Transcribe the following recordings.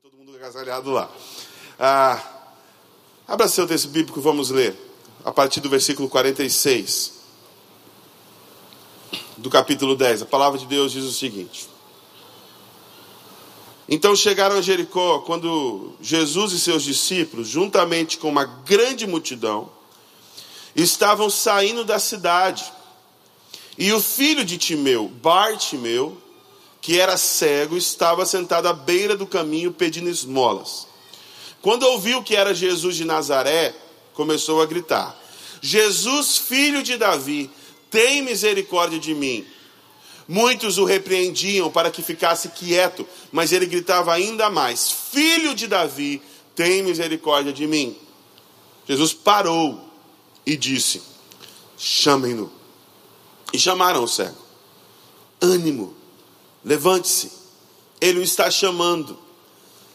Todo mundo agasalhado lá. Ah, abra seu texto bíblico, vamos ler. A partir do versículo 46 do capítulo 10. A palavra de Deus diz o seguinte: Então chegaram a Jericó quando Jesus e seus discípulos, juntamente com uma grande multidão, estavam saindo da cidade. E o filho de Timeu, Bartimeu, que era cego, estava sentado à beira do caminho pedindo esmolas. Quando ouviu que era Jesus de Nazaré, começou a gritar: Jesus, filho de Davi, tem misericórdia de mim. Muitos o repreendiam para que ficasse quieto, mas ele gritava ainda mais: Filho de Davi, tem misericórdia de mim. Jesus parou e disse: Chamem-no. E chamaram o cego. Ânimo, Levante-se, ele o está chamando.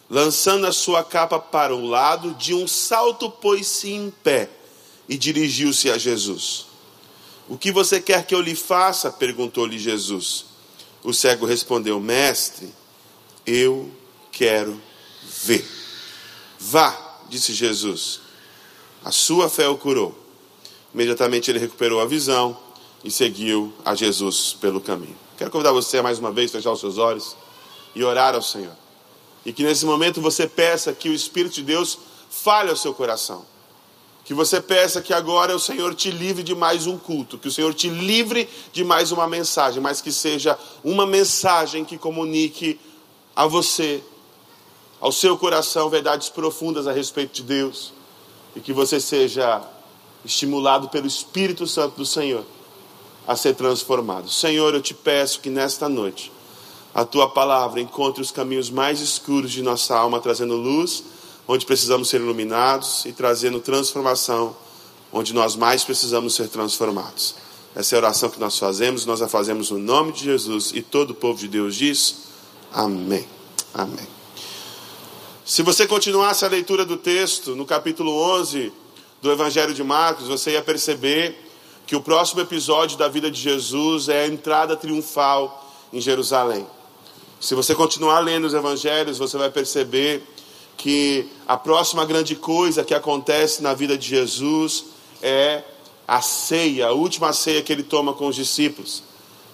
Lançando a sua capa para o lado, de um salto pôs-se em pé e dirigiu-se a Jesus. O que você quer que eu lhe faça? perguntou-lhe Jesus. O cego respondeu: Mestre, eu quero ver. Vá, disse Jesus. A sua fé o curou. Imediatamente ele recuperou a visão e seguiu a Jesus pelo caminho. Quero convidar você mais uma vez a fechar os seus olhos e orar ao Senhor. E que nesse momento você peça que o Espírito de Deus fale ao seu coração. Que você peça que agora o Senhor te livre de mais um culto, que o Senhor te livre de mais uma mensagem, mas que seja uma mensagem que comunique a você, ao seu coração, verdades profundas a respeito de Deus. E que você seja estimulado pelo Espírito Santo do Senhor a ser transformado. Senhor, eu te peço que nesta noite a tua palavra encontre os caminhos mais escuros de nossa alma, trazendo luz onde precisamos ser iluminados e trazendo transformação onde nós mais precisamos ser transformados. Essa é a oração que nós fazemos, nós a fazemos no nome de Jesus e todo o povo de Deus diz: Amém. Amém. Se você continuasse a leitura do texto, no capítulo 11 do Evangelho de Marcos, você ia perceber que o próximo episódio da vida de Jesus é a entrada triunfal em Jerusalém. Se você continuar lendo os evangelhos, você vai perceber que a próxima grande coisa que acontece na vida de Jesus é a ceia, a última ceia que ele toma com os discípulos.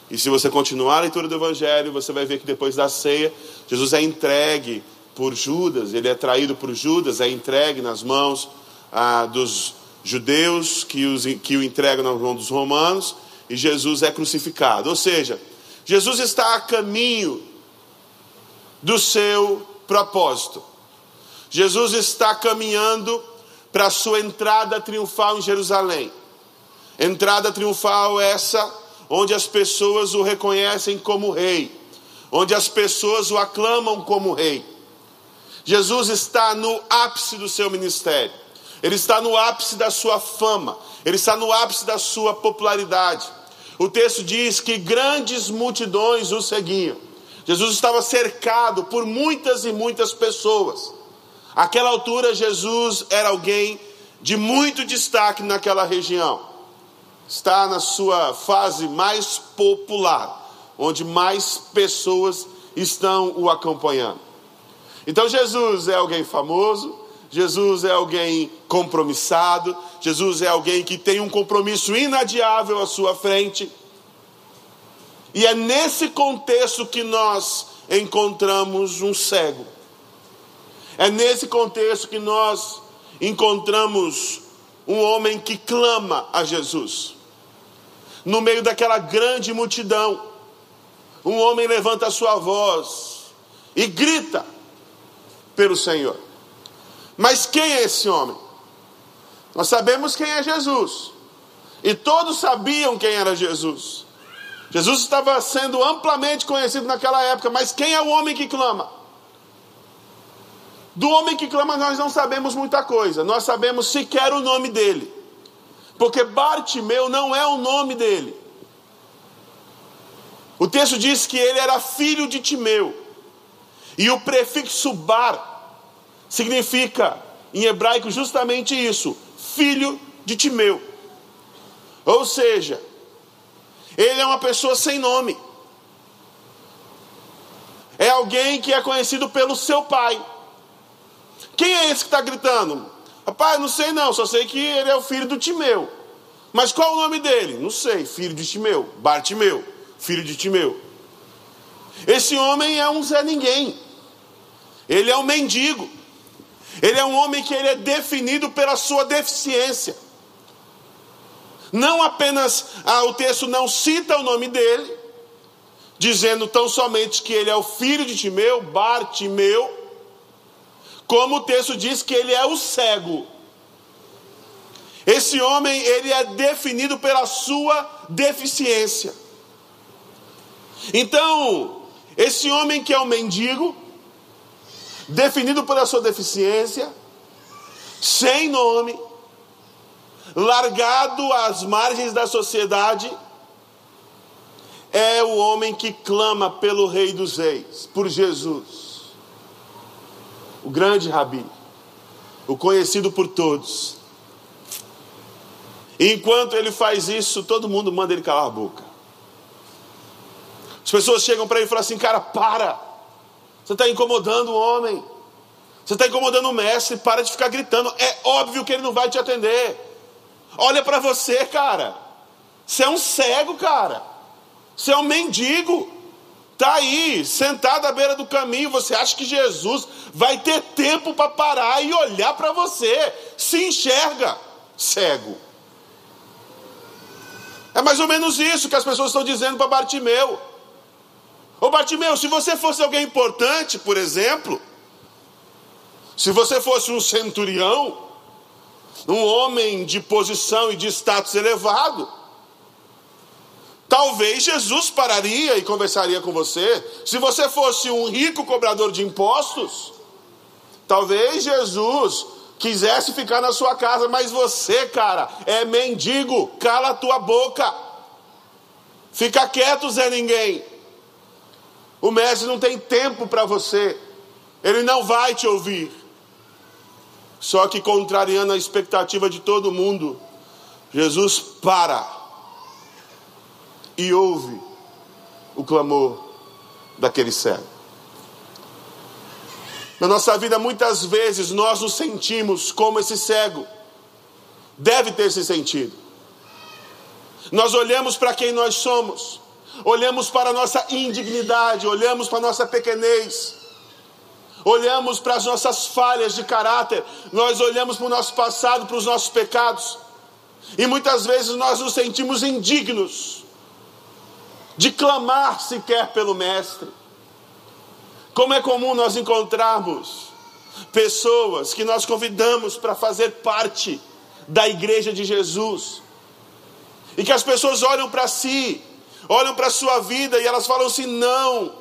E se você continuar a leitura do evangelho, você vai ver que depois da ceia, Jesus é entregue por Judas, ele é traído por Judas, é entregue nas mãos ah, dos judeus que, os, que o entregam nas mãos dos romanos e Jesus é crucificado. Ou seja, Jesus está a caminho do seu propósito. Jesus está caminhando para a sua entrada triunfal em Jerusalém. Entrada triunfal essa onde as pessoas o reconhecem como rei, onde as pessoas o aclamam como rei. Jesus está no ápice do seu ministério. Ele está no ápice da sua fama, ele está no ápice da sua popularidade. O texto diz que grandes multidões o seguiam. Jesus estava cercado por muitas e muitas pessoas. Aquela altura, Jesus era alguém de muito destaque naquela região. Está na sua fase mais popular, onde mais pessoas estão o acompanhando. Então, Jesus é alguém famoso, Jesus é alguém compromissado, Jesus é alguém que tem um compromisso inadiável à sua frente. E é nesse contexto que nós encontramos um cego. É nesse contexto que nós encontramos um homem que clama a Jesus. No meio daquela grande multidão, um homem levanta a sua voz e grita pelo Senhor. Mas quem é esse homem? Nós sabemos quem é Jesus. E todos sabiam quem era Jesus. Jesus estava sendo amplamente conhecido naquela época, mas quem é o homem que clama? Do homem que clama nós não sabemos muita coisa, nós sabemos sequer o nome dele, porque Bartimeu não é o nome dele. O texto diz que ele era filho de Timeu, e o prefixo Bar significa em hebraico justamente isso: filho de Timeu. Ou seja, ele é uma pessoa sem nome. é alguém que é conhecido pelo seu pai. Quem é esse que está gritando? Rapaz, não sei não, só sei que ele é o filho do Timeu. Mas qual o nome dele? Não sei, filho de Timeu, Bartimeu, filho de Timeu. Esse homem é um Zé Ninguém. Ele é um mendigo. Ele é um homem que ele é definido pela sua deficiência. Não apenas ah, o texto não cita o nome dele, dizendo tão somente que ele é o filho de Timeu, Bartimeu, como o texto diz que ele é o cego. Esse homem, ele é definido pela sua deficiência. Então, esse homem que é um mendigo, definido pela sua deficiência, sem nome, largado às margens da sociedade, é o homem que clama pelo Rei dos Reis, por Jesus, o grande Rabi, o conhecido por todos. E enquanto ele faz isso, todo mundo manda ele calar a boca. As pessoas chegam para ele e falam assim: Cara, para, você está incomodando o homem, você está incomodando o mestre, para de ficar gritando. É óbvio que ele não vai te atender. Olha para você, cara, você é um cego, cara, você é um mendigo. Está aí, sentado à beira do caminho, você acha que Jesus vai ter tempo para parar e olhar para você? Se enxerga, cego. É mais ou menos isso que as pessoas estão dizendo para Bartimeu. Ô Bartimeu, se você fosse alguém importante, por exemplo, se você fosse um centurião, um homem de posição e de status elevado, talvez Jesus pararia e conversaria com você. Se você fosse um rico cobrador de impostos, talvez Jesus quisesse ficar na sua casa, mas você, cara, é mendigo, cala a tua boca. Fica quieto, Zé Ninguém. O mestre não tem tempo para você. Ele não vai te ouvir. Só que contrariando a expectativa de todo mundo, Jesus para e ouve o clamor daquele cego. Na nossa vida, muitas vezes, nós nos sentimos como esse cego. Deve ter se sentido. Nós olhamos para quem nós somos, olhamos para a nossa indignidade, olhamos para a nossa pequenez, olhamos para as nossas falhas de caráter, nós olhamos para o nosso passado, para os nossos pecados, e muitas vezes nós nos sentimos indignos de clamar sequer pelo Mestre. Como é comum nós encontrarmos pessoas que nós convidamos para fazer parte da igreja de Jesus, e que as pessoas olham para si, olham para a sua vida e elas falam assim: não,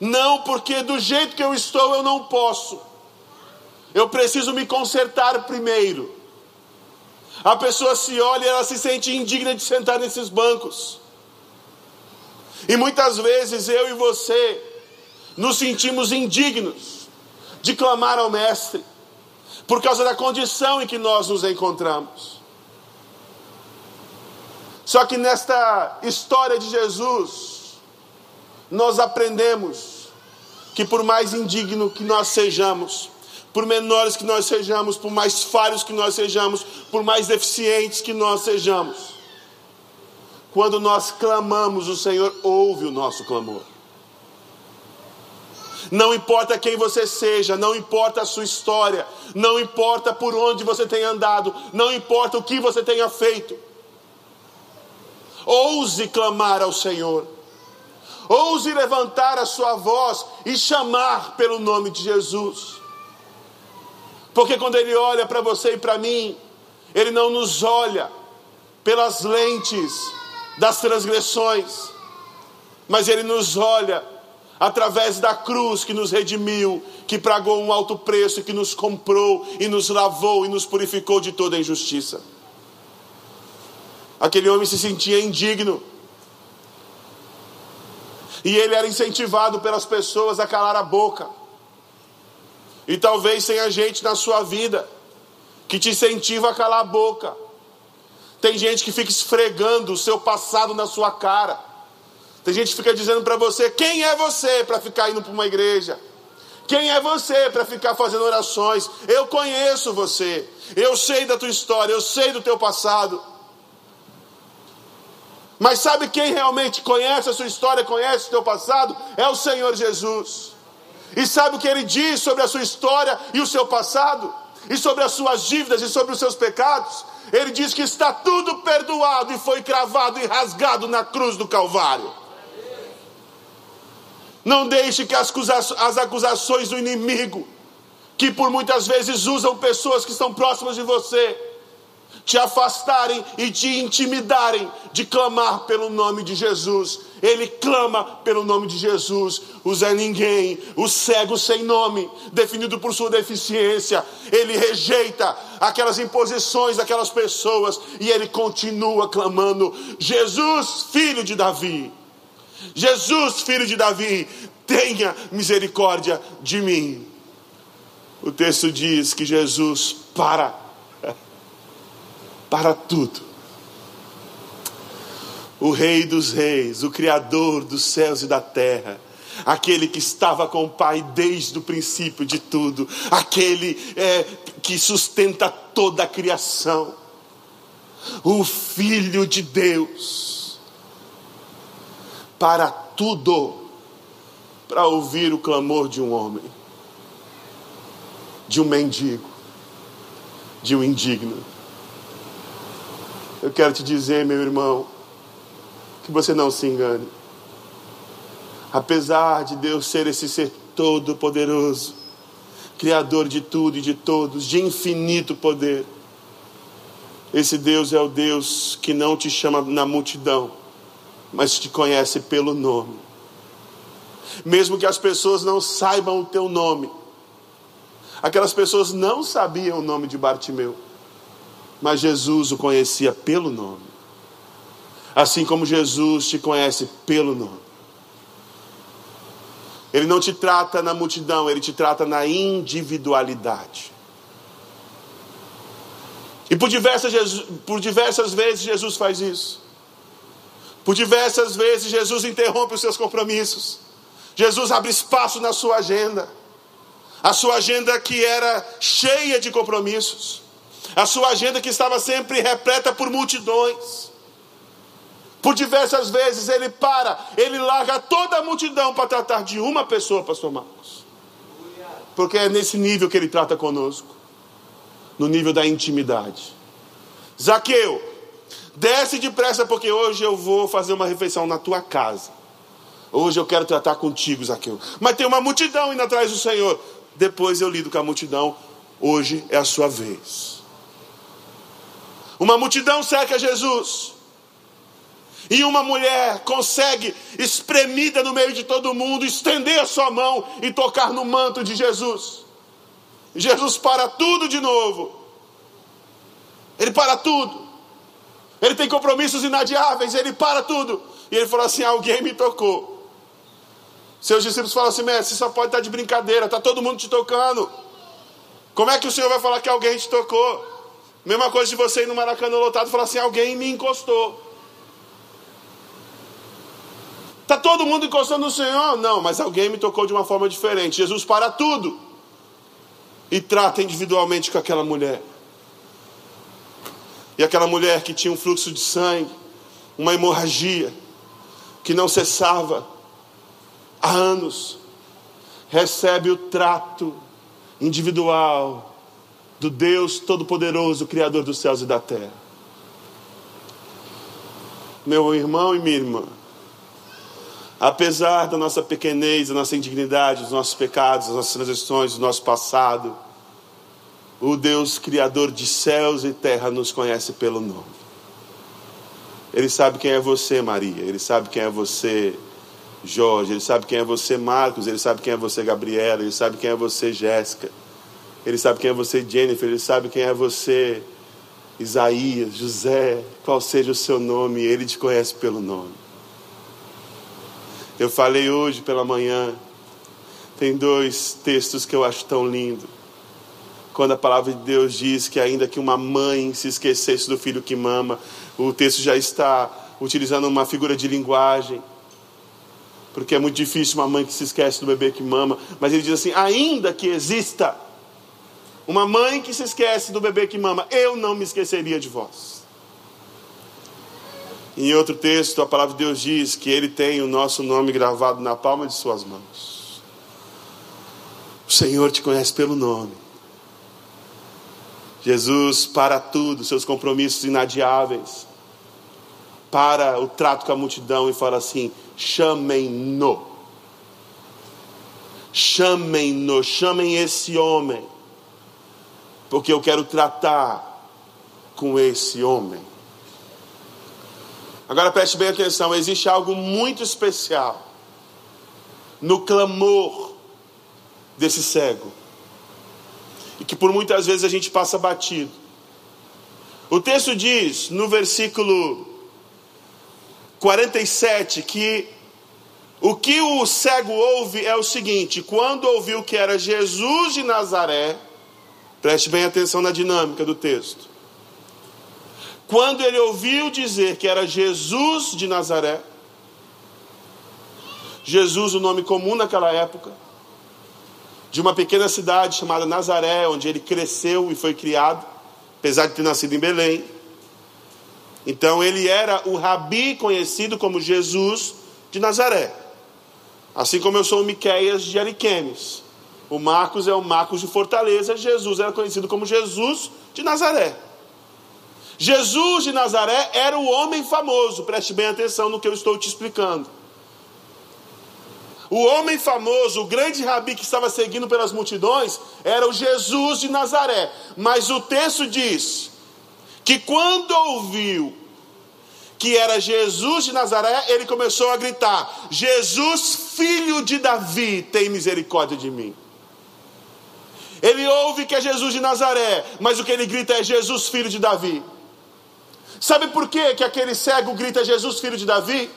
não, porque do jeito que eu estou eu não posso, eu preciso me consertar primeiro. A pessoa se olha e ela se sente indigna de sentar nesses bancos. E muitas vezes eu e você nos sentimos indignos de clamar ao Mestre, por causa da condição em que nós nos encontramos. Só que nesta história de Jesus, nós aprendemos que por mais indigno que nós sejamos, por menores que nós sejamos, por mais falhos que nós sejamos, por mais deficientes que nós sejamos, quando nós clamamos, o Senhor ouve o nosso clamor. Não importa quem você seja, não importa a sua história, não importa por onde você tenha andado, não importa o que você tenha feito. Ouse clamar ao Senhor. Ouse levantar a sua voz e chamar pelo nome de Jesus. Porque quando Ele olha para você e para mim, Ele não nos olha pelas lentes das transgressões, mas Ele nos olha através da cruz que nos redimiu, que pagou um alto preço, que nos comprou e nos lavou e nos purificou de toda injustiça. Aquele homem se sentia indigno. E ele era incentivado pelas pessoas a calar a boca. E talvez tenha gente na sua vida que te incentiva a calar a boca. Tem gente que fica esfregando o seu passado na sua cara Tem gente que fica dizendo para você: quem é você para ficar indo para uma igreja? Quem é você para ficar fazendo orações? Eu conheço você, eu sei da tua história, eu sei do teu passado. Mas sabe quem realmente conhece a sua história, conhece o teu passado? É o Senhor Jesus. E sabe o que ele diz sobre a sua história e o seu passado? E sobre as suas dívidas e sobre os seus pecados? Ele diz que está tudo perdoado e foi cravado e rasgado na cruz do Calvário. Não deixe que as acusações do inimigo, que por muitas vezes usam pessoas que estão próximas de você, te afastarem e te intimidarem de clamar pelo nome de Jesus. Ele clama pelo nome de Jesus. O Zé Ninguém, o cego sem nome, definido por sua deficiência. Ele rejeita aquelas imposições daquelas pessoas e ele continua clamando: Jesus, filho de Davi. Jesus, filho de Davi, tenha misericórdia de mim. O texto diz que Jesus para para tudo. O Rei dos Reis, o Criador dos céus e da terra, aquele que estava com o Pai desde o princípio de tudo, aquele é, que sustenta toda a criação, o Filho de Deus, para tudo, para ouvir o clamor de um homem, de um mendigo, de um indigno eu quero te dizer, meu irmão, que você não se engane. Apesar de Deus ser esse ser todo-poderoso, Criador de tudo e de todos, de infinito poder, esse Deus é o Deus que não te chama na multidão, mas te conhece pelo nome. Mesmo que as pessoas não saibam o teu nome, aquelas pessoas não sabiam o nome de Bartimeu mas Jesus o conhecia pelo nome. Assim como Jesus te conhece pelo nome. Ele não te trata na multidão, ele te trata na individualidade. E por diversas, por diversas vezes Jesus faz isso. Por diversas vezes Jesus interrompe os seus compromissos. Jesus abre espaço na sua agenda. A sua agenda que era cheia de compromissos a sua agenda que estava sempre repleta por multidões. Por diversas vezes ele para, ele larga toda a multidão para tratar de uma pessoa, pastor Marcos. Porque é nesse nível que ele trata conosco no nível da intimidade. Zaqueu, desce depressa, porque hoje eu vou fazer uma refeição na tua casa. Hoje eu quero tratar contigo, Zaqueu. Mas tem uma multidão indo atrás do Senhor. Depois eu lido com a multidão. Hoje é a sua vez. Uma multidão cerca Jesus. E uma mulher consegue, espremida no meio de todo mundo, estender a sua mão e tocar no manto de Jesus. Jesus para tudo de novo. Ele para tudo. Ele tem compromissos inadiáveis, ele para tudo. E ele falou assim: Alguém me tocou. Seus discípulos falam assim: Mestre, você só pode estar de brincadeira, está todo mundo te tocando. Como é que o Senhor vai falar que alguém te tocou? Mesma coisa de você ir no Maracanã lotado e falar assim: alguém me encostou. Está todo mundo encostando no Senhor? Não, mas alguém me tocou de uma forma diferente. Jesus para tudo e trata individualmente com aquela mulher. E aquela mulher que tinha um fluxo de sangue, uma hemorragia, que não cessava há anos, recebe o trato individual do Deus Todo-Poderoso, Criador dos céus e da terra. Meu irmão e minha irmã, apesar da nossa pequenez, da nossa indignidade, dos nossos pecados, das nossas transgressões, do nosso passado, o Deus Criador de céus e terra nos conhece pelo nome. Ele sabe quem é você, Maria. Ele sabe quem é você, Jorge. Ele sabe quem é você, Marcos. Ele sabe quem é você, Gabriela. Ele sabe quem é você, Jéssica. Ele sabe quem é você, Jennifer. Ele sabe quem é você, Isaías, José. Qual seja o seu nome, ele te conhece pelo nome. Eu falei hoje pela manhã. Tem dois textos que eu acho tão lindo. Quando a palavra de Deus diz que ainda que uma mãe se esquecesse do filho que mama, o texto já está utilizando uma figura de linguagem porque é muito difícil uma mãe que se esquece do bebê que mama, mas ele diz assim: ainda que exista uma mãe que se esquece do bebê que mama, eu não me esqueceria de vós. Em outro texto, a palavra de Deus diz que Ele tem o nosso nome gravado na palma de Suas mãos. O Senhor te conhece pelo nome. Jesus para tudo, seus compromissos inadiáveis, para o trato com a multidão e fala assim: chamem-no. Chamem-no, chamem esse homem, porque eu quero tratar com esse homem. Agora preste bem atenção: existe algo muito especial no clamor desse cego, e que por muitas vezes a gente passa batido. O texto diz no versículo 47 que o que o cego ouve é o seguinte: quando ouviu que era Jesus de Nazaré, preste bem atenção na dinâmica do texto. Quando ele ouviu dizer que era Jesus de Nazaré, Jesus, o nome comum naquela época, de uma pequena cidade chamada Nazaré, onde ele cresceu e foi criado, apesar de ter nascido em Belém. Então ele era o rabi conhecido como Jesus de Nazaré. Assim como eu sou o Miqueias de Ariquemes. O Marcos é o Marcos de Fortaleza, Jesus era conhecido como Jesus de Nazaré. Jesus de Nazaré era o homem famoso, preste bem atenção no que eu estou te explicando. O homem famoso, o grande rabi que estava seguindo pelas multidões, era o Jesus de Nazaré. Mas o texto diz que quando ouviu que era Jesus de Nazaré, ele começou a gritar: Jesus, filho de Davi, tem misericórdia de mim. Ele ouve que é Jesus de Nazaré, mas o que ele grita é Jesus, filho de Davi. Sabe por quê que aquele cego grita Jesus, filho de Davi?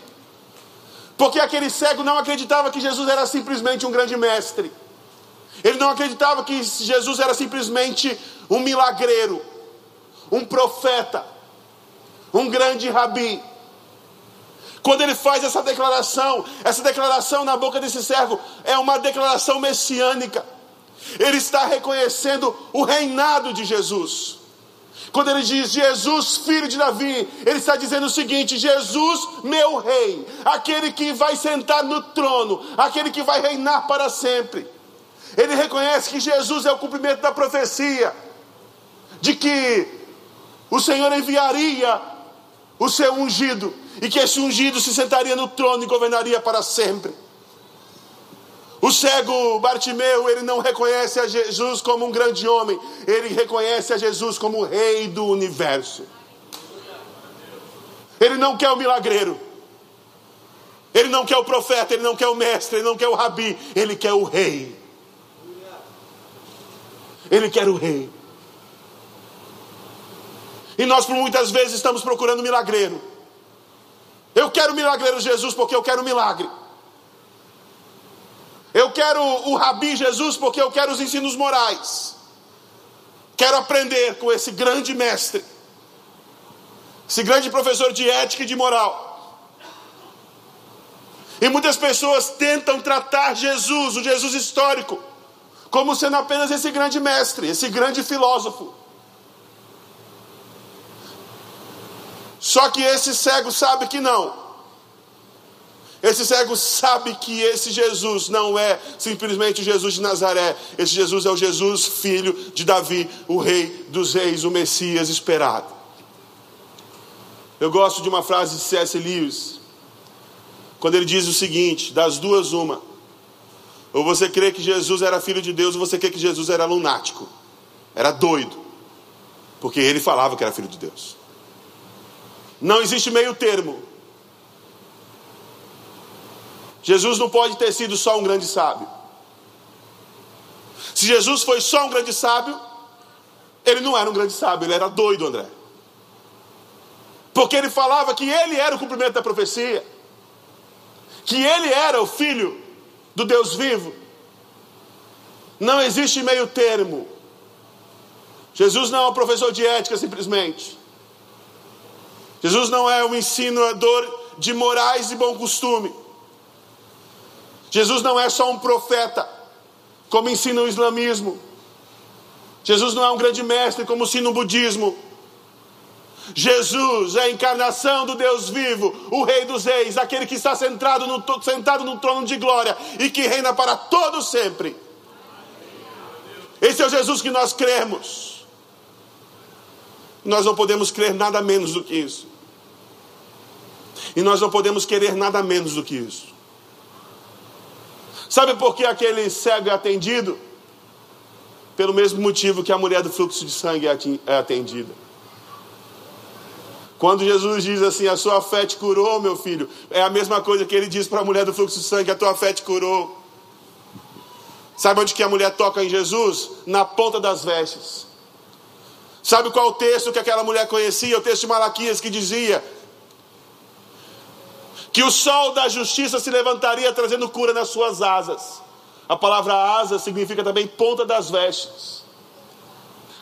Porque aquele cego não acreditava que Jesus era simplesmente um grande mestre. Ele não acreditava que Jesus era simplesmente um milagreiro, um profeta, um grande rabi. Quando ele faz essa declaração, essa declaração na boca desse servo é uma declaração messiânica. Ele está reconhecendo o reinado de Jesus. Quando ele diz Jesus, filho de Davi, ele está dizendo o seguinte: Jesus, meu rei, aquele que vai sentar no trono, aquele que vai reinar para sempre. Ele reconhece que Jesus é o cumprimento da profecia, de que o Senhor enviaria o seu ungido, e que esse ungido se sentaria no trono e governaria para sempre. O cego Bartimeu, ele não reconhece a Jesus como um grande homem, ele reconhece a Jesus como o rei do universo. Ele não quer o milagreiro, ele não quer o profeta, ele não quer o mestre, ele não quer o rabi, ele quer o rei. Ele quer o rei. E nós por muitas vezes estamos procurando milagreiro. Eu quero o milagreiro Jesus porque eu quero o milagre. Eu quero o Rabi Jesus porque eu quero os ensinos morais. Quero aprender com esse grande mestre, esse grande professor de ética e de moral. E muitas pessoas tentam tratar Jesus, o Jesus histórico, como sendo apenas esse grande mestre, esse grande filósofo. Só que esse cego sabe que não. Esse cego sabe que esse Jesus não é simplesmente o Jesus de Nazaré. Esse Jesus é o Jesus, filho de Davi, o rei dos reis, o Messias esperado. Eu gosto de uma frase de C.S. Lewis, quando ele diz o seguinte: das duas, uma. Ou você crê que Jesus era filho de Deus, ou você crê que Jesus era lunático, era doido, porque ele falava que era filho de Deus. Não existe meio termo. Jesus não pode ter sido só um grande sábio. Se Jesus foi só um grande sábio, ele não era um grande sábio, ele era doido, André. Porque ele falava que ele era o cumprimento da profecia, que ele era o filho do Deus vivo. Não existe meio termo. Jesus não é um professor de ética simplesmente. Jesus não é um ensinador de morais e bom costume. Jesus não é só um profeta, como ensina o islamismo. Jesus não é um grande mestre, como ensina o budismo. Jesus é a encarnação do Deus vivo, o Rei dos Reis, aquele que está sentado no, sentado no trono de glória e que reina para todo sempre. Esse é o Jesus que nós cremos. Nós não podemos crer nada menos do que isso. E nós não podemos querer nada menos do que isso. Sabe por que aquele cego é atendido? Pelo mesmo motivo que a mulher do fluxo de sangue é, é atendida. Quando Jesus diz assim, a sua fé te curou, meu filho, é a mesma coisa que ele diz para a mulher do fluxo de sangue, a tua fé te curou. Sabe onde que a mulher toca em Jesus? Na ponta das vestes. Sabe qual o texto que aquela mulher conhecia? O texto de Malaquias que dizia: que o sol da justiça se levantaria trazendo cura nas suas asas. A palavra asa significa também ponta das vestes.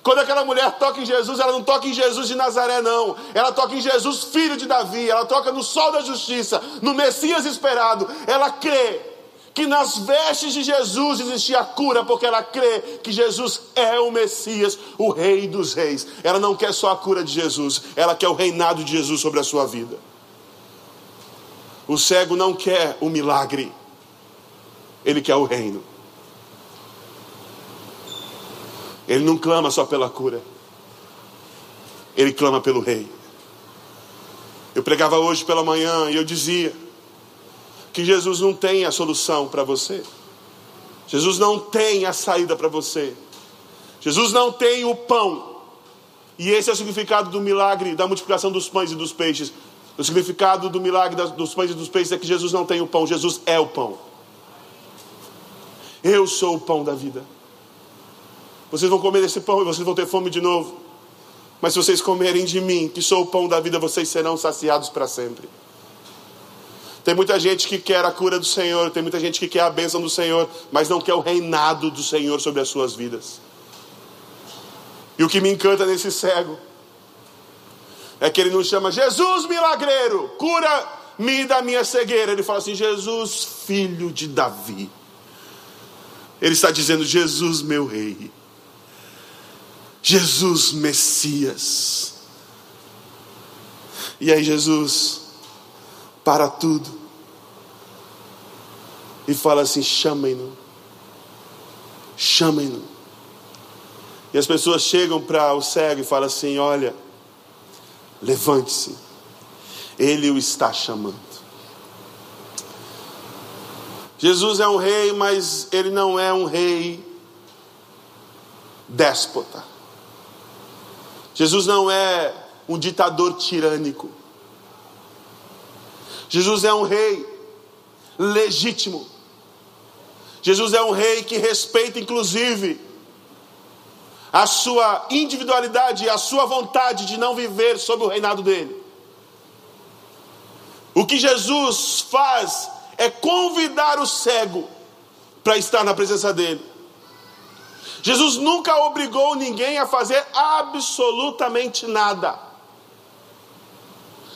Quando aquela mulher toca em Jesus, ela não toca em Jesus de Nazaré, não. Ela toca em Jesus, filho de Davi. Ela toca no sol da justiça, no Messias esperado. Ela crê que nas vestes de Jesus existia cura, porque ela crê que Jesus é o Messias, o Rei dos Reis. Ela não quer só a cura de Jesus, ela quer o reinado de Jesus sobre a sua vida. O cego não quer o milagre, ele quer o reino. Ele não clama só pela cura, ele clama pelo rei. Eu pregava hoje pela manhã e eu dizia que Jesus não tem a solução para você. Jesus não tem a saída para você. Jesus não tem o pão. E esse é o significado do milagre da multiplicação dos pães e dos peixes. O significado do milagre dos pães e dos peixes é que Jesus não tem o pão, Jesus é o pão. Eu sou o pão da vida. Vocês vão comer esse pão e vocês vão ter fome de novo. Mas se vocês comerem de mim, que sou o pão da vida, vocês serão saciados para sempre. Tem muita gente que quer a cura do Senhor, tem muita gente que quer a bênção do Senhor, mas não quer o reinado do Senhor sobre as suas vidas. E o que me encanta nesse cego é que ele não chama Jesus milagreiro, cura-me da minha cegueira. Ele fala assim: Jesus, filho de Davi. Ele está dizendo: Jesus, meu rei. Jesus, Messias. E aí, Jesus para tudo e fala assim: chamem-no, chamem-no. E as pessoas chegam para o cego e falam assim: olha Levante-se, Ele o está chamando. Jesus é um rei, mas ele não é um rei déspota. Jesus não é um ditador tirânico. Jesus é um rei legítimo. Jesus é um rei que respeita, inclusive, a sua individualidade a sua vontade de não viver sob o reinado dele. O que Jesus faz é convidar o cego para estar na presença dele. Jesus nunca obrigou ninguém a fazer absolutamente nada.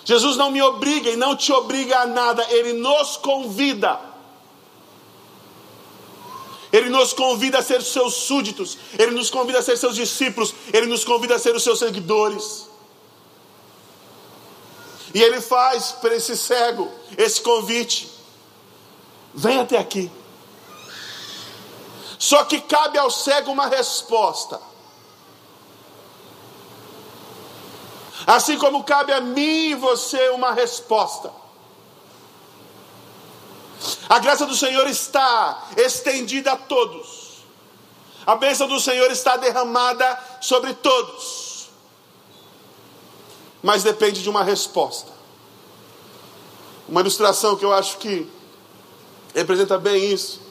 Jesus não me obriga e não te obriga a nada, ele nos convida. Ele nos convida a ser seus súditos, Ele nos convida a ser seus discípulos, Ele nos convida a ser os seus seguidores. E Ele faz para esse cego esse convite: vem até aqui. Só que cabe ao cego uma resposta. Assim como cabe a mim e você uma resposta. A graça do Senhor está estendida a todos. A bênção do Senhor está derramada sobre todos. Mas depende de uma resposta. Uma ilustração que eu acho que representa bem isso.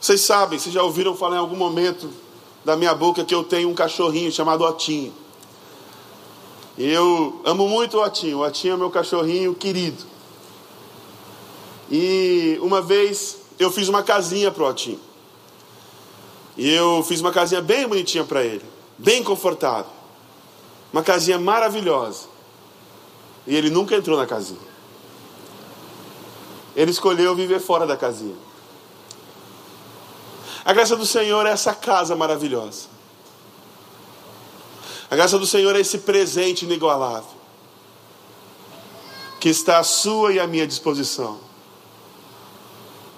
Vocês sabem, vocês já ouviram falar em algum momento da minha boca que eu tenho um cachorrinho chamado Otinho. E eu amo muito o Otinho. O Otinho é meu cachorrinho querido. E uma vez eu fiz uma casinha pro Otinho. E eu fiz uma casinha bem bonitinha para ele, bem confortável. Uma casinha maravilhosa. E ele nunca entrou na casinha. Ele escolheu viver fora da casinha. A graça do Senhor é essa casa maravilhosa. A graça do Senhor é esse presente inigualável que está à sua e à minha disposição.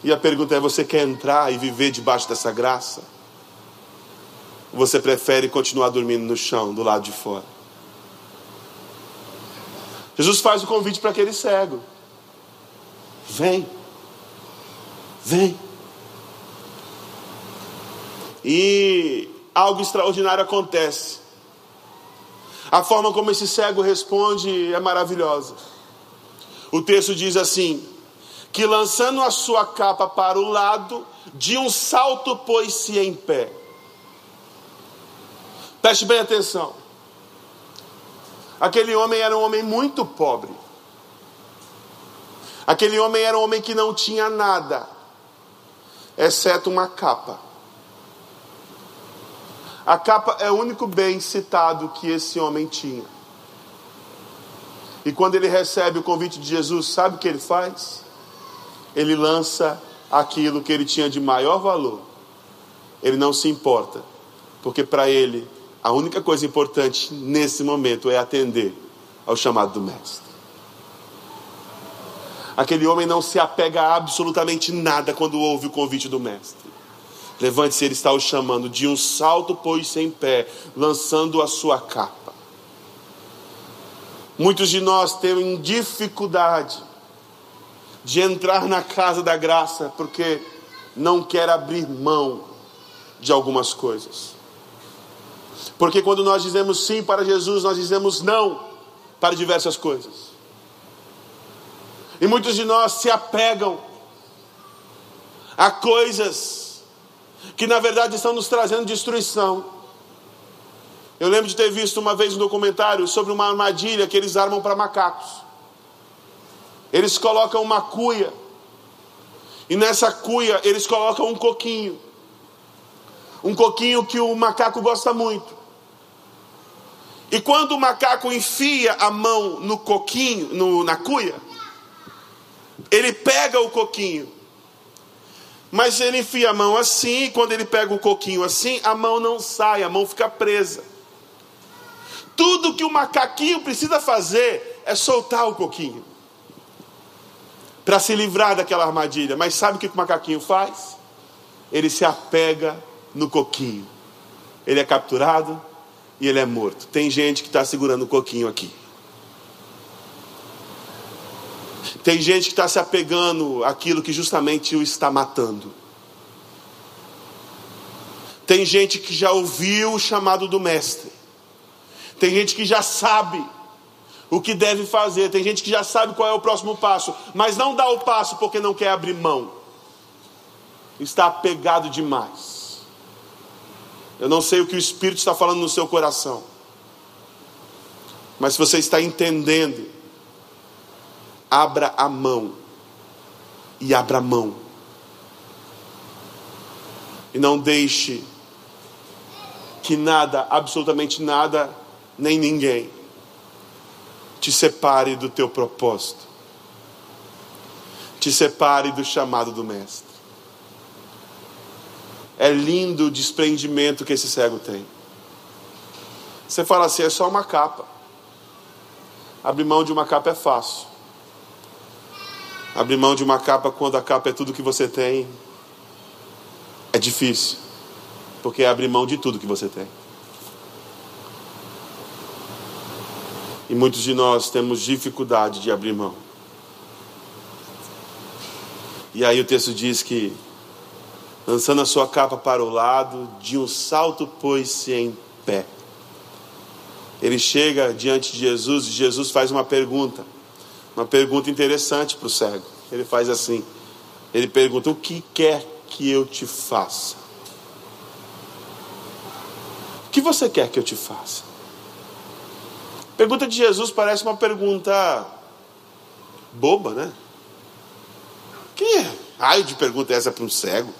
E a pergunta é: você quer entrar e viver debaixo dessa graça? Você prefere continuar dormindo no chão, do lado de fora? Jesus faz o convite para aquele cego: vem, vem. E algo extraordinário acontece. A forma como esse cego responde é maravilhosa. O texto diz assim: que lançando a sua capa para o lado, de um salto pôs-se em pé. Preste bem atenção. Aquele homem era um homem muito pobre. Aquele homem era um homem que não tinha nada, exceto uma capa. A capa é o único bem citado que esse homem tinha. E quando ele recebe o convite de Jesus, sabe o que ele faz? Ele lança aquilo que ele tinha de maior valor. Ele não se importa, porque para ele a única coisa importante nesse momento é atender ao chamado do Mestre. Aquele homem não se apega a absolutamente nada quando ouve o convite do Mestre. Levante-se, ele está o chamando. De um salto pôs-se em pé, lançando a sua capa. Muitos de nós têm dificuldade de entrar na casa da graça porque não quer abrir mão de algumas coisas. Porque quando nós dizemos sim para Jesus, nós dizemos não para diversas coisas. E muitos de nós se apegam a coisas que na verdade estão nos trazendo destruição. Eu lembro de ter visto uma vez um documentário sobre uma armadilha que eles armam para macacos. Eles colocam uma cuia, e nessa cuia eles colocam um coquinho. Um coquinho que o macaco gosta muito. E quando o macaco enfia a mão no coquinho, no, na cuia, ele pega o coquinho mas ele enfia a mão assim, e quando ele pega o coquinho assim, a mão não sai, a mão fica presa. Tudo que o macaquinho precisa fazer é soltar o coquinho para se livrar daquela armadilha. Mas sabe o que o macaquinho faz? Ele se apega no coquinho. Ele é capturado e ele é morto. Tem gente que está segurando o coquinho aqui. Tem gente que está se apegando àquilo que justamente o está matando. Tem gente que já ouviu o chamado do Mestre. Tem gente que já sabe o que deve fazer. Tem gente que já sabe qual é o próximo passo, mas não dá o passo porque não quer abrir mão. Está apegado demais. Eu não sei o que o Espírito está falando no seu coração, mas se você está entendendo abra a mão. E abra a mão. E não deixe que nada, absolutamente nada, nem ninguém, te separe do teu propósito, te separe do chamado do Mestre. É lindo o desprendimento que esse cego tem. Você fala assim: é só uma capa. Abrir mão de uma capa é fácil. Abrir mão de uma capa quando a capa é tudo que você tem é difícil, porque é abrir mão de tudo que você tem. E muitos de nós temos dificuldade de abrir mão. E aí o texto diz que, lançando a sua capa para o lado, de um salto pôs-se em pé. Ele chega diante de Jesus e Jesus faz uma pergunta uma pergunta interessante para o cego. Ele faz assim: ele pergunta, o que quer que eu te faça? O que você quer que eu te faça? Pergunta de Jesus parece uma pergunta boba, né? Que raio de pergunta é essa para um cego?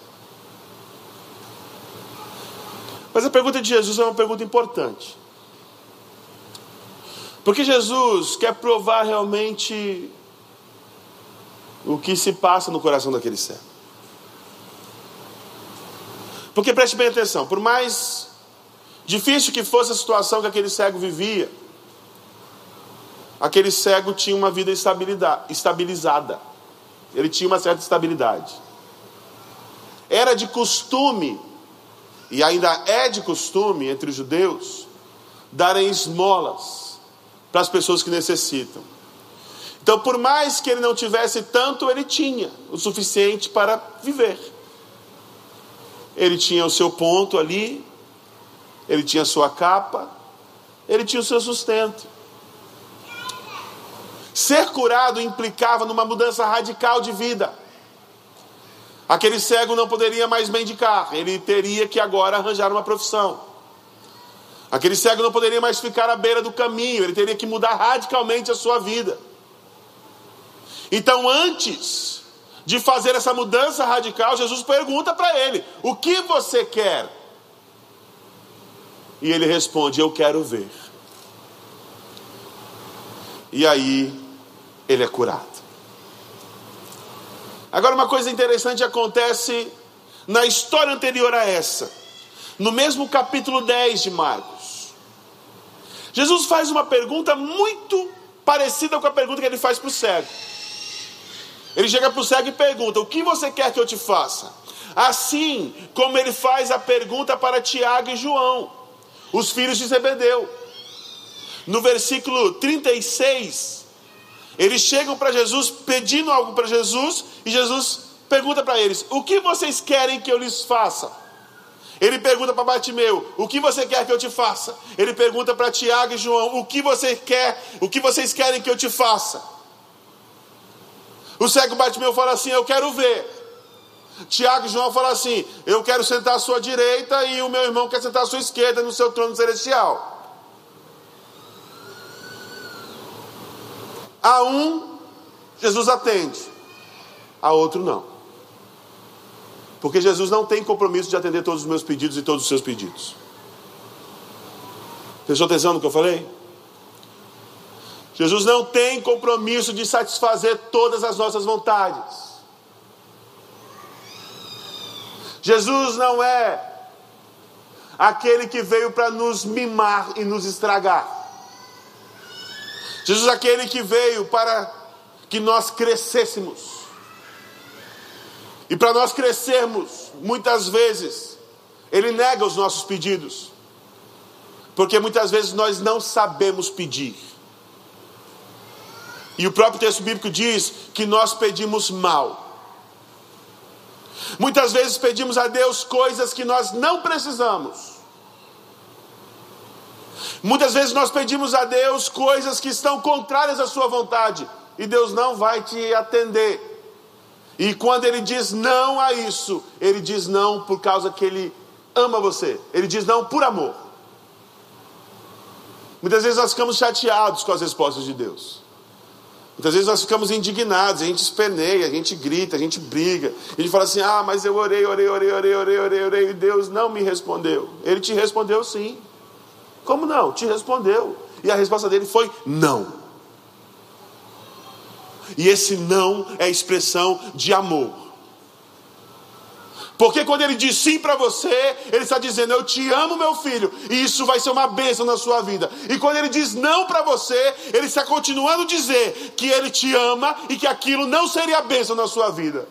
Mas a pergunta de Jesus é uma pergunta importante. Porque Jesus quer provar realmente o que se passa no coração daquele cego. Porque preste bem atenção, por mais difícil que fosse a situação que aquele cego vivia, aquele cego tinha uma vida estabilizada. Ele tinha uma certa estabilidade. Era de costume, e ainda é de costume entre os judeus, darem esmolas para as pessoas que necessitam. Então, por mais que ele não tivesse tanto, ele tinha o suficiente para viver. Ele tinha o seu ponto ali, ele tinha a sua capa, ele tinha o seu sustento. Ser curado implicava numa mudança radical de vida. Aquele cego não poderia mais mendicar, ele teria que agora arranjar uma profissão. Aquele cego não poderia mais ficar à beira do caminho, ele teria que mudar radicalmente a sua vida. Então, antes de fazer essa mudança radical, Jesus pergunta para ele: O que você quer? E ele responde: Eu quero ver. E aí, ele é curado. Agora, uma coisa interessante acontece na história anterior a essa, no mesmo capítulo 10 de Marcos. Jesus faz uma pergunta muito parecida com a pergunta que ele faz para o cego. Ele chega para o cego e pergunta: O que você quer que eu te faça? Assim como ele faz a pergunta para Tiago e João, os filhos de Zebedeu. No versículo 36, eles chegam para Jesus pedindo algo para Jesus e Jesus pergunta para eles: O que vocês querem que eu lhes faça? Ele pergunta para Bartimeu: O que você quer que eu te faça? Ele pergunta para Tiago e João: O que você quer? O que vocês querem que eu te faça? O cego Bartimeu fala assim: Eu quero ver. Tiago e João falam assim: Eu quero sentar à sua direita e o meu irmão quer sentar à sua esquerda no seu trono celestial. A um, Jesus atende, a outro, não. Porque Jesus não tem compromisso de atender todos os meus pedidos e todos os seus pedidos. Prestou atenção no que eu falei? Jesus não tem compromisso de satisfazer todas as nossas vontades. Jesus não é aquele que veio para nos mimar e nos estragar. Jesus aquele que veio para que nós crescêssemos. E para nós crescermos, muitas vezes, Ele nega os nossos pedidos. Porque muitas vezes nós não sabemos pedir. E o próprio texto bíblico diz que nós pedimos mal. Muitas vezes pedimos a Deus coisas que nós não precisamos. Muitas vezes nós pedimos a Deus coisas que estão contrárias à Sua vontade. E Deus não vai te atender. E quando Ele diz não a isso, Ele diz não por causa que Ele ama você. Ele diz não por amor. Muitas vezes nós ficamos chateados com as respostas de Deus. Muitas vezes nós ficamos indignados, a gente esperneia, a gente grita, a gente briga. A gente fala assim: ah, mas eu orei, orei, orei, orei, orei, orei, orei, e Deus não me respondeu. Ele te respondeu sim. Como não? Te respondeu. E a resposta dele foi não. E esse não é expressão de amor. Porque quando ele diz sim para você, ele está dizendo: Eu te amo, meu filho, e isso vai ser uma bênção na sua vida. E quando ele diz não para você, ele está continuando a dizer que ele te ama e que aquilo não seria bênção na sua vida.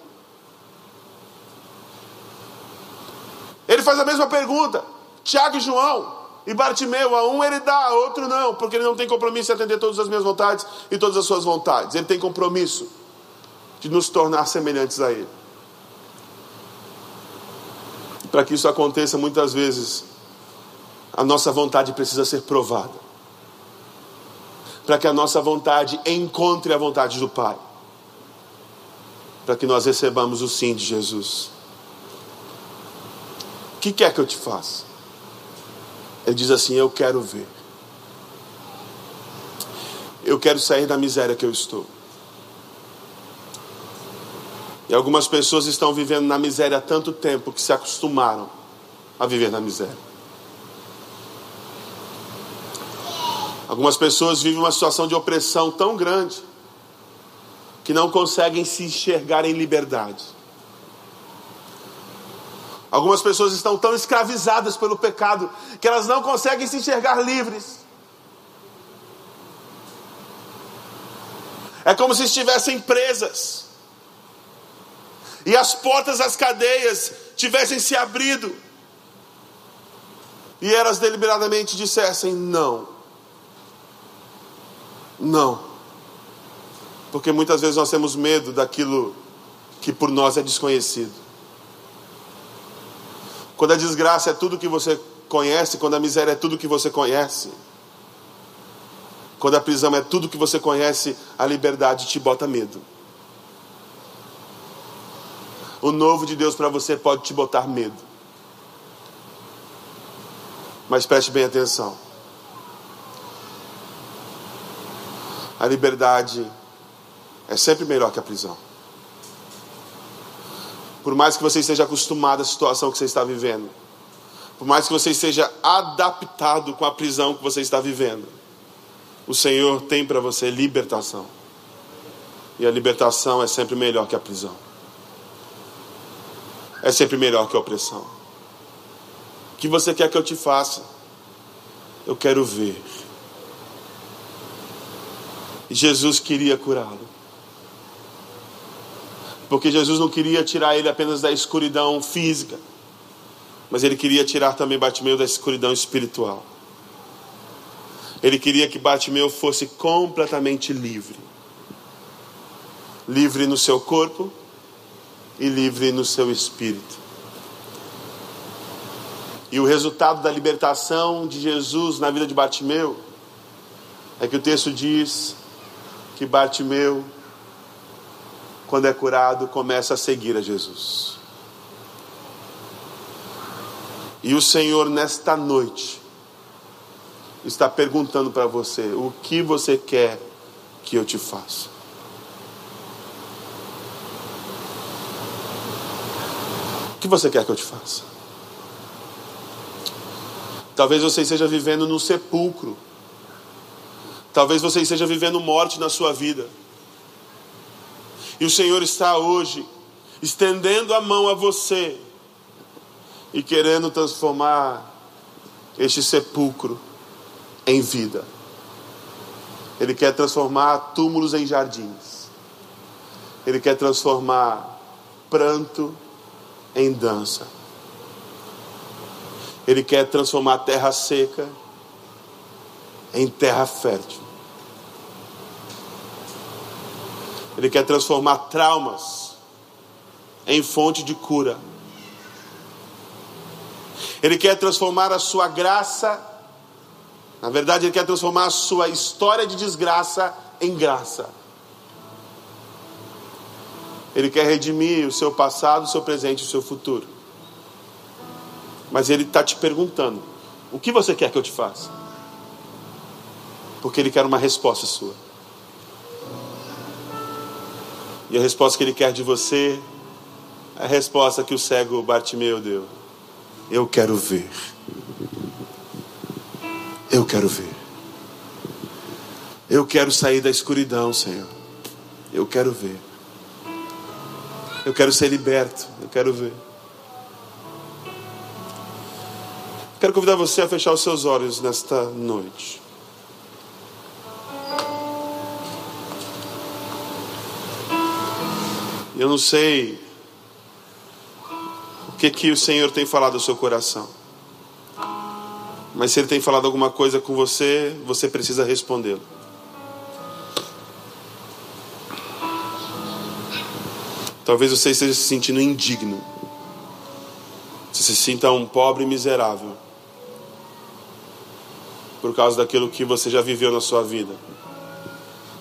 Ele faz a mesma pergunta, Tiago e João. E Bartimeu, a um ele dá, a outro não, porque ele não tem compromisso em atender todas as minhas vontades e todas as suas vontades. Ele tem compromisso de nos tornar semelhantes a ele. Para que isso aconteça, muitas vezes, a nossa vontade precisa ser provada. Para que a nossa vontade encontre a vontade do Pai. Para que nós recebamos o sim de Jesus. O que quer que eu te faça? Ele diz assim: Eu quero ver. Eu quero sair da miséria que eu estou. E algumas pessoas estão vivendo na miséria há tanto tempo que se acostumaram a viver na miséria. Algumas pessoas vivem uma situação de opressão tão grande que não conseguem se enxergar em liberdade. Algumas pessoas estão tão escravizadas pelo pecado que elas não conseguem se enxergar livres. É como se estivessem presas. E as portas das cadeias tivessem se abrido. E elas deliberadamente dissessem: não. Não. Porque muitas vezes nós temos medo daquilo que por nós é desconhecido. Quando a desgraça é tudo que você conhece, quando a miséria é tudo que você conhece, quando a prisão é tudo que você conhece, a liberdade te bota medo. O novo de Deus para você pode te botar medo. Mas preste bem atenção. A liberdade é sempre melhor que a prisão. Por mais que você esteja acostumado à situação que você está vivendo, por mais que você esteja adaptado com a prisão que você está vivendo, o Senhor tem para você libertação. E a libertação é sempre melhor que a prisão. É sempre melhor que a opressão. O que você quer que eu te faça? Eu quero ver. Jesus queria curá-lo. Porque Jesus não queria tirar ele apenas da escuridão física, mas ele queria tirar também Bartimeu da escuridão espiritual. Ele queria que Bartimeu fosse completamente livre. Livre no seu corpo e livre no seu espírito. E o resultado da libertação de Jesus na vida de Bartimeu é que o texto diz que Bartimeu, quando é curado, começa a seguir a Jesus. E o Senhor, nesta noite, está perguntando para você: o que você quer que eu te faça? O que você quer que eu te faça? Talvez você esteja vivendo no sepulcro. Talvez você esteja vivendo morte na sua vida. E o Senhor está hoje estendendo a mão a você e querendo transformar este sepulcro em vida. Ele quer transformar túmulos em jardins. Ele quer transformar pranto em dança. Ele quer transformar terra seca em terra fértil. Ele quer transformar traumas em fonte de cura. Ele quer transformar a sua graça na verdade, Ele quer transformar a sua história de desgraça em graça. Ele quer redimir o seu passado, o seu presente e o seu futuro. Mas Ele está te perguntando: o que você quer que eu te faça? Porque Ele quer uma resposta sua. E a resposta que Ele quer de você é a resposta que o cego Bartimeu deu: Eu quero ver. Eu quero ver. Eu quero sair da escuridão, Senhor. Eu quero ver. Eu quero ser liberto. Eu quero ver. Quero convidar você a fechar os seus olhos nesta noite. Eu não sei o que que o Senhor tem falado ao seu coração. Mas se ele tem falado alguma coisa com você, você precisa respondê-lo. Talvez você esteja se sentindo indigno. Você se sinta um pobre miserável. Por causa daquilo que você já viveu na sua vida.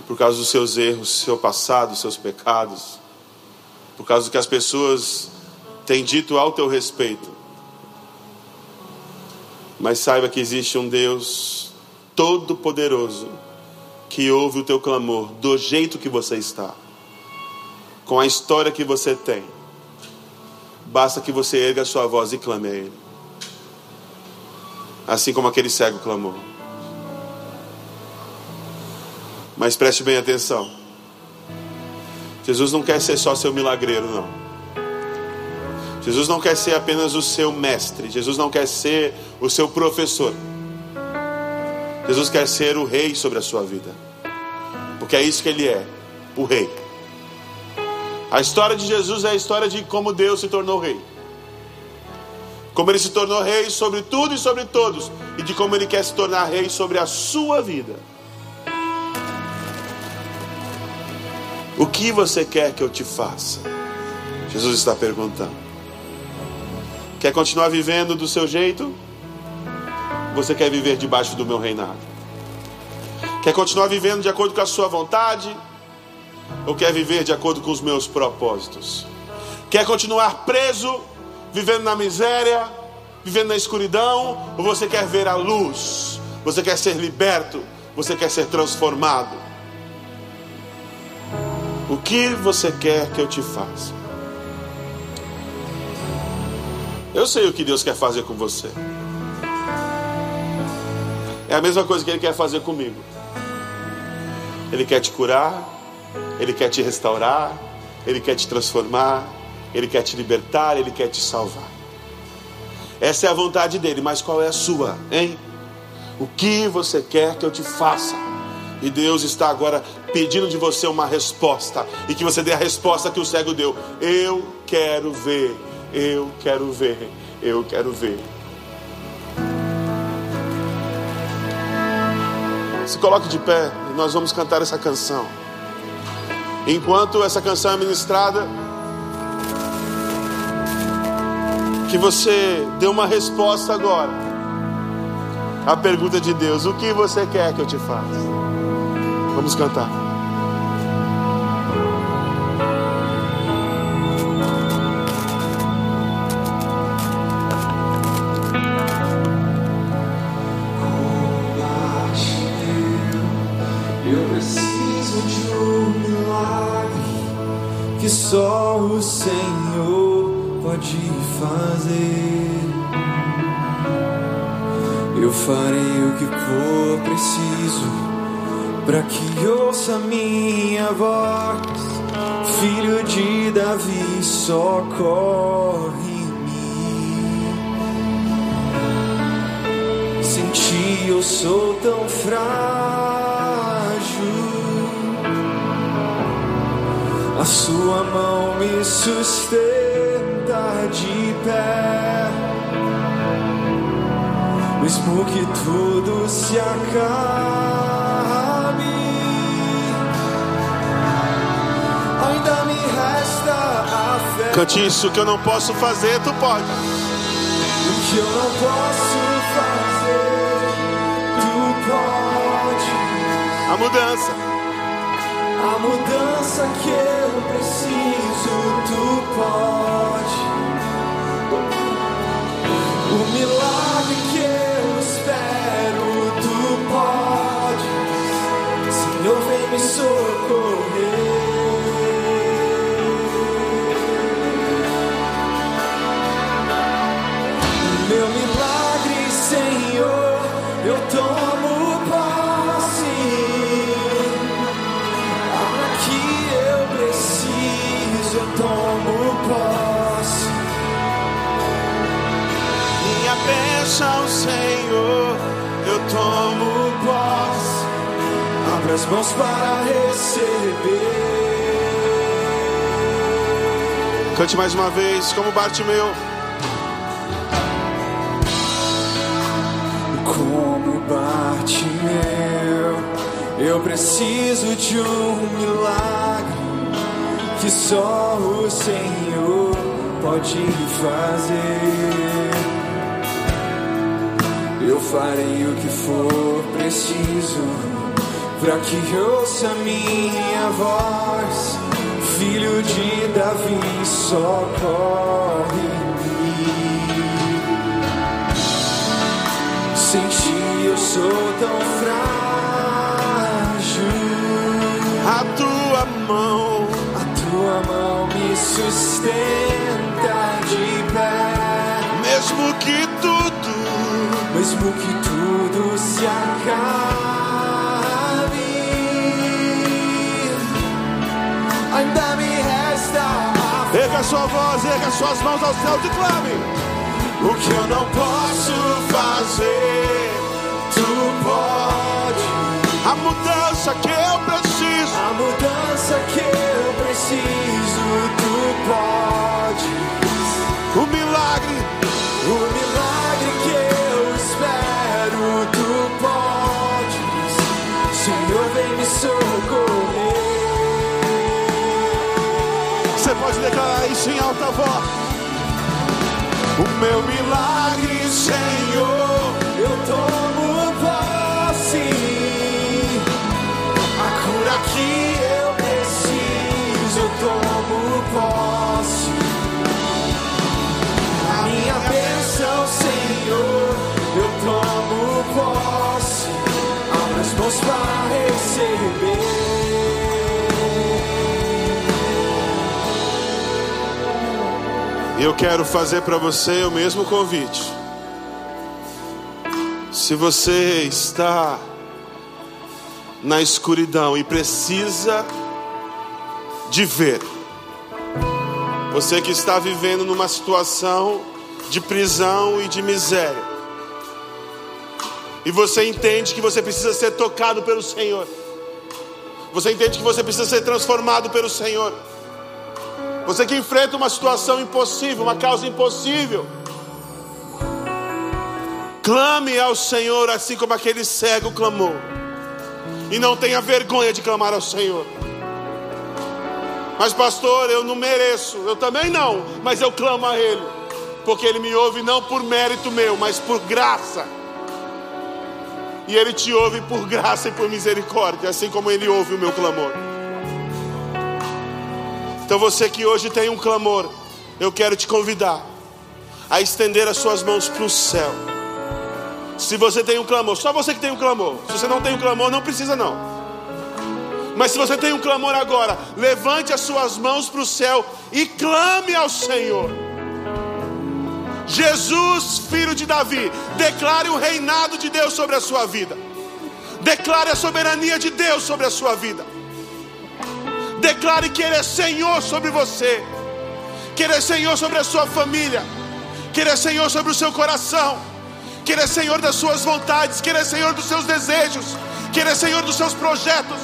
Por causa dos seus erros, seu passado, seus pecados. Por causa do que as pessoas têm dito ao teu respeito. Mas saiba que existe um Deus todo-poderoso que ouve o teu clamor do jeito que você está, com a história que você tem. Basta que você erga a sua voz e clame a Ele. Assim como aquele cego clamou. Mas preste bem atenção. Jesus não quer ser só seu milagreiro, não. Jesus não quer ser apenas o seu mestre, Jesus não quer ser o seu professor. Jesus quer ser o rei sobre a sua vida, porque é isso que ele é, o rei. A história de Jesus é a história de como Deus se tornou rei. Como ele se tornou rei sobre tudo e sobre todos, e de como ele quer se tornar rei sobre a sua vida. O que você quer que eu te faça? Jesus está perguntando. Quer continuar vivendo do seu jeito? Você quer viver debaixo do meu reinado? Quer continuar vivendo de acordo com a sua vontade? Ou quer viver de acordo com os meus propósitos? Quer continuar preso, vivendo na miséria, vivendo na escuridão? Ou você quer ver a luz? Você quer ser liberto? Você quer ser transformado? Que você quer que eu te faça? Eu sei o que Deus quer fazer com você. É a mesma coisa que Ele quer fazer comigo. Ele quer te curar, Ele quer te restaurar, Ele quer te transformar, Ele quer te libertar, Ele quer te salvar. Essa é a vontade dele, mas qual é a sua, hein? O que você quer que eu te faça? E Deus está agora pedindo de você uma resposta. E que você dê a resposta que o cego deu. Eu quero ver. Eu quero ver. Eu quero ver. Se coloque de pé e nós vamos cantar essa canção. Enquanto essa canção é ministrada, que você dê uma resposta agora à pergunta de Deus: O que você quer que eu te faça? Vamos cantar. De um milagre que só o Senhor pode fazer. Eu farei o que for preciso para que ouça minha voz. Filho de Davi, socorre-me. Sem ti eu sou tão frágil. A sua mão me sustenta de pé. Mesmo que tudo se acabe, ainda me resta a fé. Cante isso que eu não posso fazer, tu pode. O que eu não posso fazer, tu pode. A mudança. Mudança que eu preciso, tu pode. O milagre que eu espero, tu pode. Senhor, vem me socorrer. Peça ao Senhor, eu tomo posse. Abra as mãos para receber. Cante mais uma vez, como Bartimeu. Como bate meu, eu preciso de um milagre que só o Senhor pode fazer. Eu farei o que for preciso para que ouça minha voz, filho de Davi, socorre-me. Sem ti eu sou tão frágil. A tua mão, A tua mão me sustenta de pé. mesmo que tudo, Mesmo que tudo se acabe, ainda me resta a Erga sua voz, erga suas mãos ao céu e clame. O que eu não posso fazer, tu pode. A mudança que eu preciso, A mudança que eu preciso, O meu milagre, Senhor, eu quero fazer para você o mesmo convite. Se você está na escuridão e precisa de ver, você que está vivendo numa situação de prisão e de miséria, e você entende que você precisa ser tocado pelo Senhor, você entende que você precisa ser transformado pelo Senhor. Você que enfrenta uma situação impossível, uma causa impossível. Clame ao Senhor assim como aquele cego clamou. E não tenha vergonha de clamar ao Senhor. Mas, pastor, eu não mereço. Eu também não. Mas eu clamo a Ele. Porque Ele me ouve não por mérito meu, mas por graça. E Ele te ouve por graça e por misericórdia, assim como Ele ouve o meu clamor. Então você que hoje tem um clamor, eu quero te convidar a estender as suas mãos para o céu. Se você tem um clamor, só você que tem um clamor. Se você não tem um clamor, não precisa não. Mas se você tem um clamor agora, levante as suas mãos para o céu e clame ao Senhor. Jesus, filho de Davi, declare o reinado de Deus sobre a sua vida. Declare a soberania de Deus sobre a sua vida. Declare que Ele é Senhor sobre você, que Ele é Senhor sobre a sua família, que Ele é Senhor sobre o seu coração, que Ele é Senhor das suas vontades, que Ele é Senhor dos seus desejos, que Ele é Senhor dos seus projetos.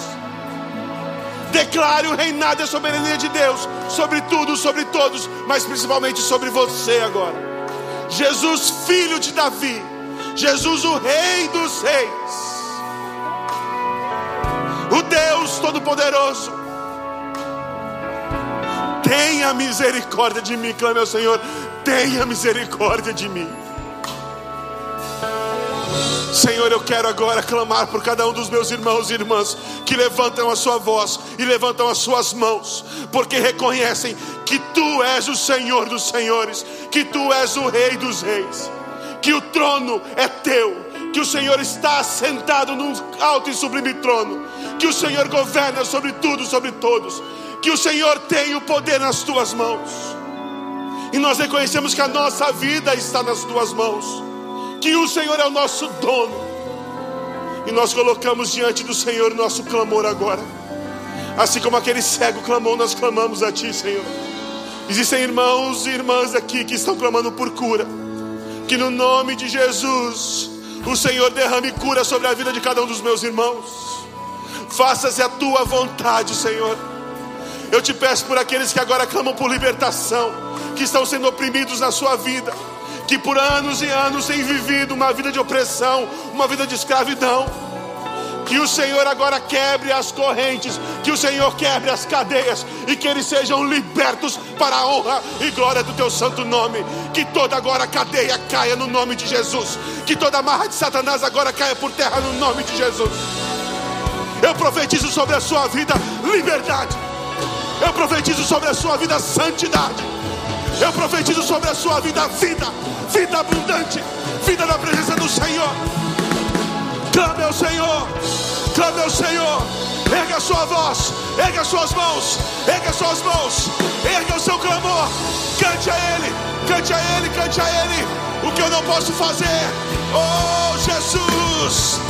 Declare o reinado e a soberania de Deus sobre tudo, sobre todos, mas principalmente sobre você agora. Jesus, filho de Davi, Jesus, o Rei dos Reis, o Deus Todo-Poderoso. Tenha misericórdia de mim, clame ao Senhor. Tenha misericórdia de mim. Senhor, eu quero agora clamar por cada um dos meus irmãos e irmãs que levantam a sua voz e levantam as suas mãos, porque reconhecem que tu és o Senhor dos senhores, que tu és o Rei dos reis, que o trono é teu, que o Senhor está assentado num alto e sublime trono, que o Senhor governa sobre tudo, sobre todos, que o Senhor tem o poder nas tuas mãos. E nós reconhecemos que a nossa vida está nas tuas mãos, que o Senhor é o nosso dono. E nós colocamos diante do Senhor nosso clamor agora. Assim como aquele cego clamou, nós clamamos a Ti, Senhor. Existem irmãos e irmãs aqui que estão clamando por cura. Que no nome de Jesus, o Senhor derrame cura sobre a vida de cada um dos meus irmãos. Faça-se a tua vontade, Senhor. Eu te peço por aqueles que agora clamam por libertação, que estão sendo oprimidos na sua vida, que por anos e anos têm vivido uma vida de opressão, uma vida de escravidão. Que o Senhor agora quebre as correntes, que o Senhor quebre as cadeias e que eles sejam libertos para a honra e glória do teu santo nome. Que toda agora cadeia caia no nome de Jesus. Que toda amarra de Satanás agora caia por terra no nome de Jesus. Eu profetizo sobre a sua vida liberdade. Eu profetizo sobre a sua vida santidade. Eu profetizo sobre a sua vida vida, vida abundante, vida na presença do Senhor. Clame ao Senhor, clame ao Senhor. Erga a sua voz, erga as suas mãos, erga as suas mãos, erga o seu clamor. Cante a Ele, cante a Ele, cante a Ele. O que eu não posso fazer, oh Jesus,